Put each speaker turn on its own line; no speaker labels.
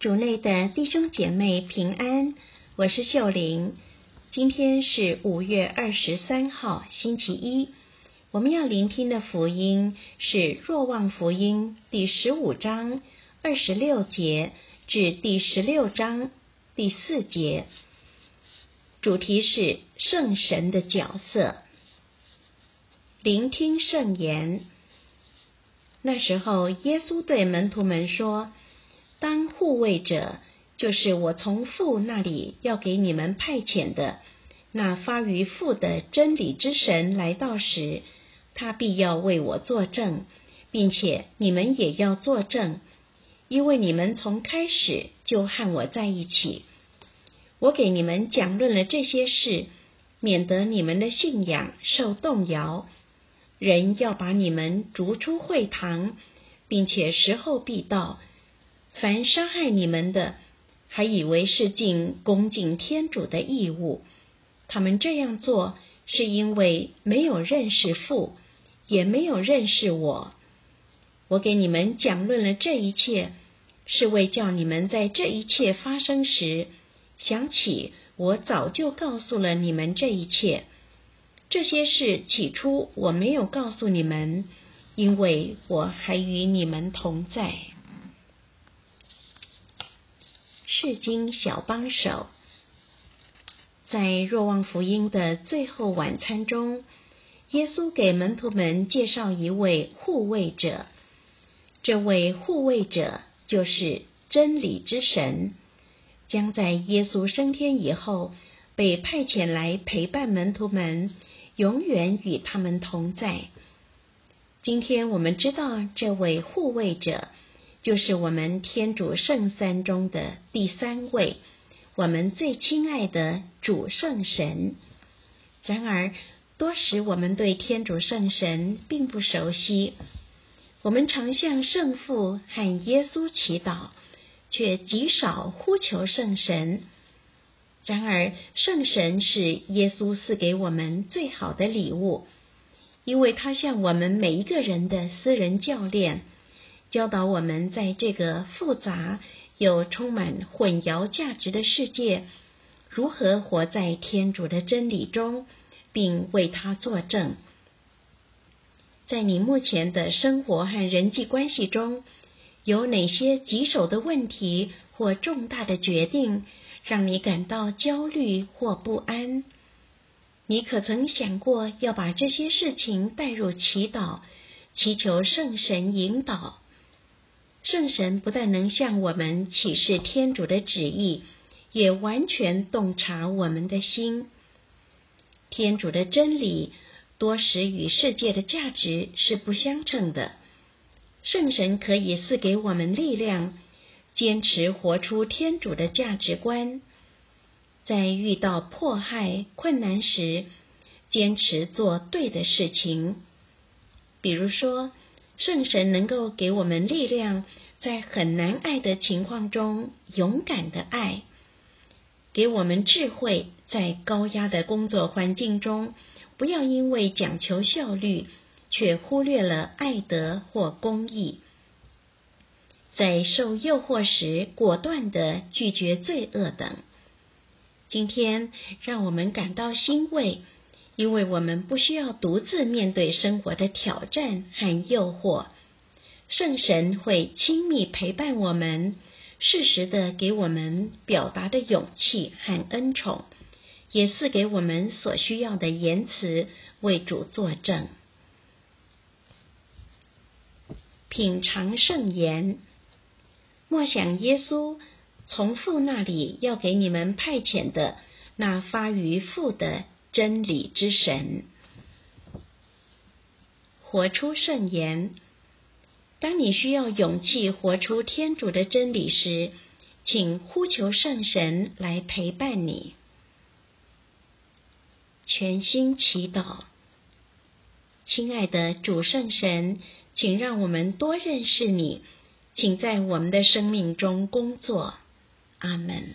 主内的弟兄姐妹平安，我是秀玲。今天是五月二十三号，星期一。我们要聆听的福音是《若望福音》第十五章二十六节至第十六章第四节，主题是圣神的角色。聆听圣言。那时候，耶稣对门徒们说。当护卫者，就是我从父那里要给你们派遣的那发于父的真理之神来到时，他必要为我作证，并且你们也要作证，因为你们从开始就和我在一起。我给你们讲论了这些事，免得你们的信仰受动摇。人要把你们逐出会堂，并且时候必到。凡伤害你们的，还以为是尽恭敬天主的义务。他们这样做，是因为没有认识父，也没有认识我。我给你们讲论了这一切，是为叫你们在这一切发生时，想起我早就告诉了你们这一切。这些事起初我没有告诉你们，因为我还与你们同在。世经小帮手，在若望福音的最后晚餐中，耶稣给门徒们介绍一位护卫者。这位护卫者就是真理之神，将在耶稣升天以后被派遣来陪伴门徒们，永远与他们同在。今天我们知道这位护卫者。就是我们天主圣三中的第三位，我们最亲爱的主圣神。然而，多时我们对天主圣神并不熟悉，我们常向圣父和耶稣祈祷，却极少呼求圣神。然而，圣神是耶稣赐给我们最好的礼物，因为他像我们每一个人的私人教练。教导我们在这个复杂又充满混淆价值的世界，如何活在天主的真理中，并为他作证。在你目前的生活和人际关系中，有哪些棘手的问题或重大的决定，让你感到焦虑或不安？你可曾想过要把这些事情带入祈祷，祈求圣神引导？圣神不但能向我们启示天主的旨意，也完全洞察我们的心。天主的真理多时与世界的价值是不相称的。圣神可以赐给我们力量，坚持活出天主的价值观，在遇到迫害、困难时，坚持做对的事情。比如说。圣神能够给我们力量，在很难爱的情况中勇敢的爱；给我们智慧，在高压的工作环境中，不要因为讲求效率，却忽略了爱德或公义；在受诱惑时，果断的拒绝罪恶等。今天，让我们感到欣慰。因为我们不需要独自面对生活的挑战和诱惑，圣神会亲密陪伴我们，适时的给我们表达的勇气和恩宠，也赐给我们所需要的言辞为主作证。品尝圣言，莫想耶稣从父那里要给你们派遣的那发于父的。真理之神，活出圣言。当你需要勇气活出天主的真理时，请呼求圣神来陪伴你。全心祈祷，亲爱的主圣神，请让我们多认识你，请在我们的生命中工作。阿门。